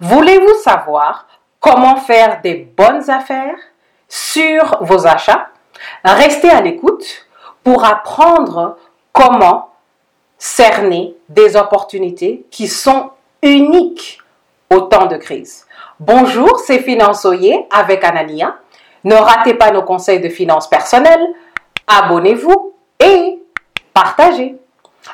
Voulez-vous savoir comment faire des bonnes affaires sur vos achats? Restez à l'écoute pour apprendre comment cerner des opportunités qui sont uniques au temps de crise. Bonjour, c'est Finançoyer avec Anania. Ne ratez pas nos conseils de finances personnelles. Abonnez-vous et partagez.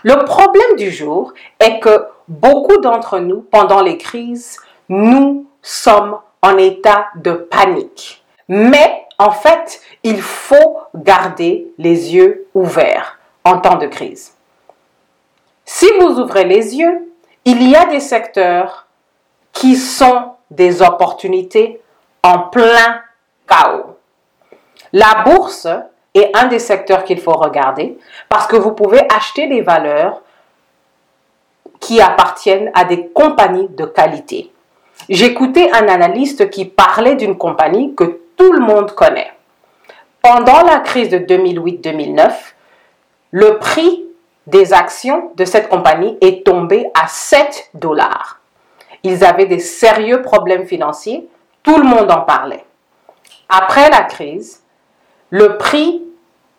Le problème du jour est que beaucoup d'entre nous, pendant les crises, nous sommes en état de panique. Mais en fait, il faut garder les yeux ouverts en temps de crise. Si vous ouvrez les yeux, il y a des secteurs qui sont des opportunités en plein chaos. La bourse est un des secteurs qu'il faut regarder parce que vous pouvez acheter des valeurs qui appartiennent à des compagnies de qualité. J'écoutais un analyste qui parlait d'une compagnie que tout le monde connaît. Pendant la crise de 2008-2009, le prix des actions de cette compagnie est tombé à 7 dollars. Ils avaient des sérieux problèmes financiers, tout le monde en parlait. Après la crise, le prix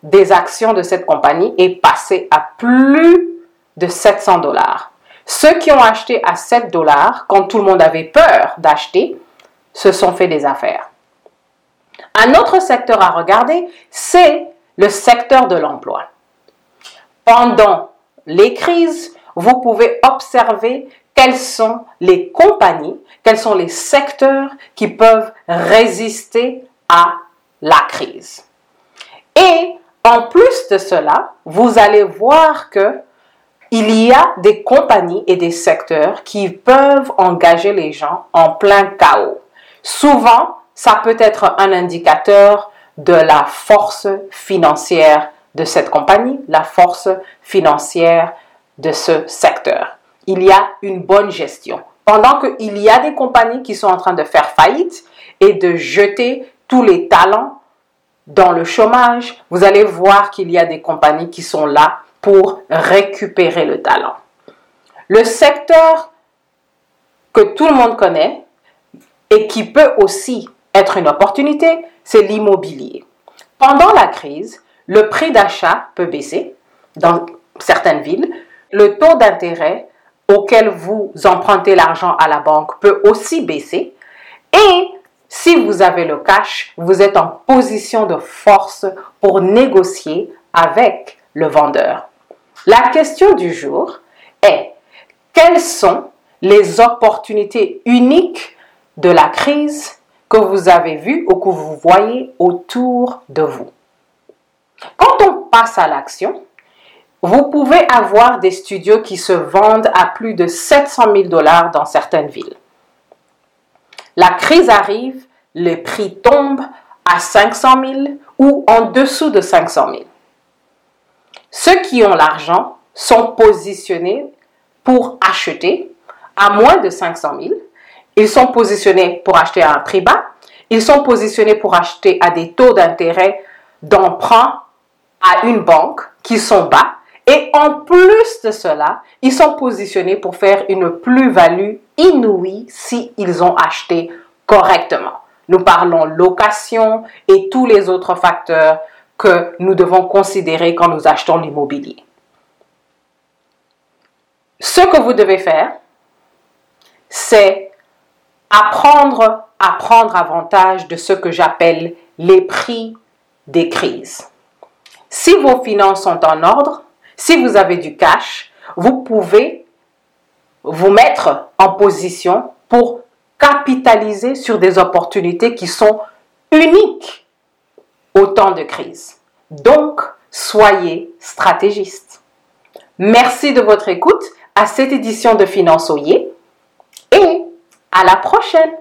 des actions de cette compagnie est passé à plus de 700 dollars. Ceux qui ont acheté à 7 dollars, quand tout le monde avait peur d'acheter, se sont fait des affaires. Un autre secteur à regarder, c'est le secteur de l'emploi. Pendant les crises, vous pouvez observer quelles sont les compagnies, quels sont les secteurs qui peuvent résister à la crise. Et en plus de cela, vous allez voir que il y a des compagnies et des secteurs qui peuvent engager les gens en plein chaos. Souvent, ça peut être un indicateur de la force financière de cette compagnie, la force financière de ce secteur. Il y a une bonne gestion. Pendant qu'il y a des compagnies qui sont en train de faire faillite et de jeter tous les talents dans le chômage, vous allez voir qu'il y a des compagnies qui sont là pour récupérer le talent. Le secteur que tout le monde connaît et qui peut aussi être une opportunité, c'est l'immobilier. Pendant la crise, le prix d'achat peut baisser dans certaines villes. Le taux d'intérêt auquel vous empruntez l'argent à la banque peut aussi baisser. Et si vous avez le cash, vous êtes en position de force pour négocier avec le vendeur. La question du jour est quelles sont les opportunités uniques de la crise que vous avez vues ou que vous voyez autour de vous? Quand on passe à l'action, vous pouvez avoir des studios qui se vendent à plus de 700 000 dollars dans certaines villes. La crise arrive, les prix tombent à 500 000 ou en dessous de 500 000. Ceux qui ont l'argent sont positionnés pour acheter à moins de 500 000. Ils sont positionnés pour acheter à un prix bas. Ils sont positionnés pour acheter à des taux d'intérêt d'emprunt à une banque qui sont bas. Et en plus de cela, ils sont positionnés pour faire une plus-value inouïe s'ils ont acheté correctement. Nous parlons location et tous les autres facteurs que nous devons considérer quand nous achetons l'immobilier. Ce que vous devez faire, c'est apprendre à prendre avantage de ce que j'appelle les prix des crises. Si vos finances sont en ordre, si vous avez du cash, vous pouvez vous mettre en position pour capitaliser sur des opportunités qui sont uniques de crise. Donc, soyez stratégiste. Merci de votre écoute à cette édition de Finançoyer et à la prochaine.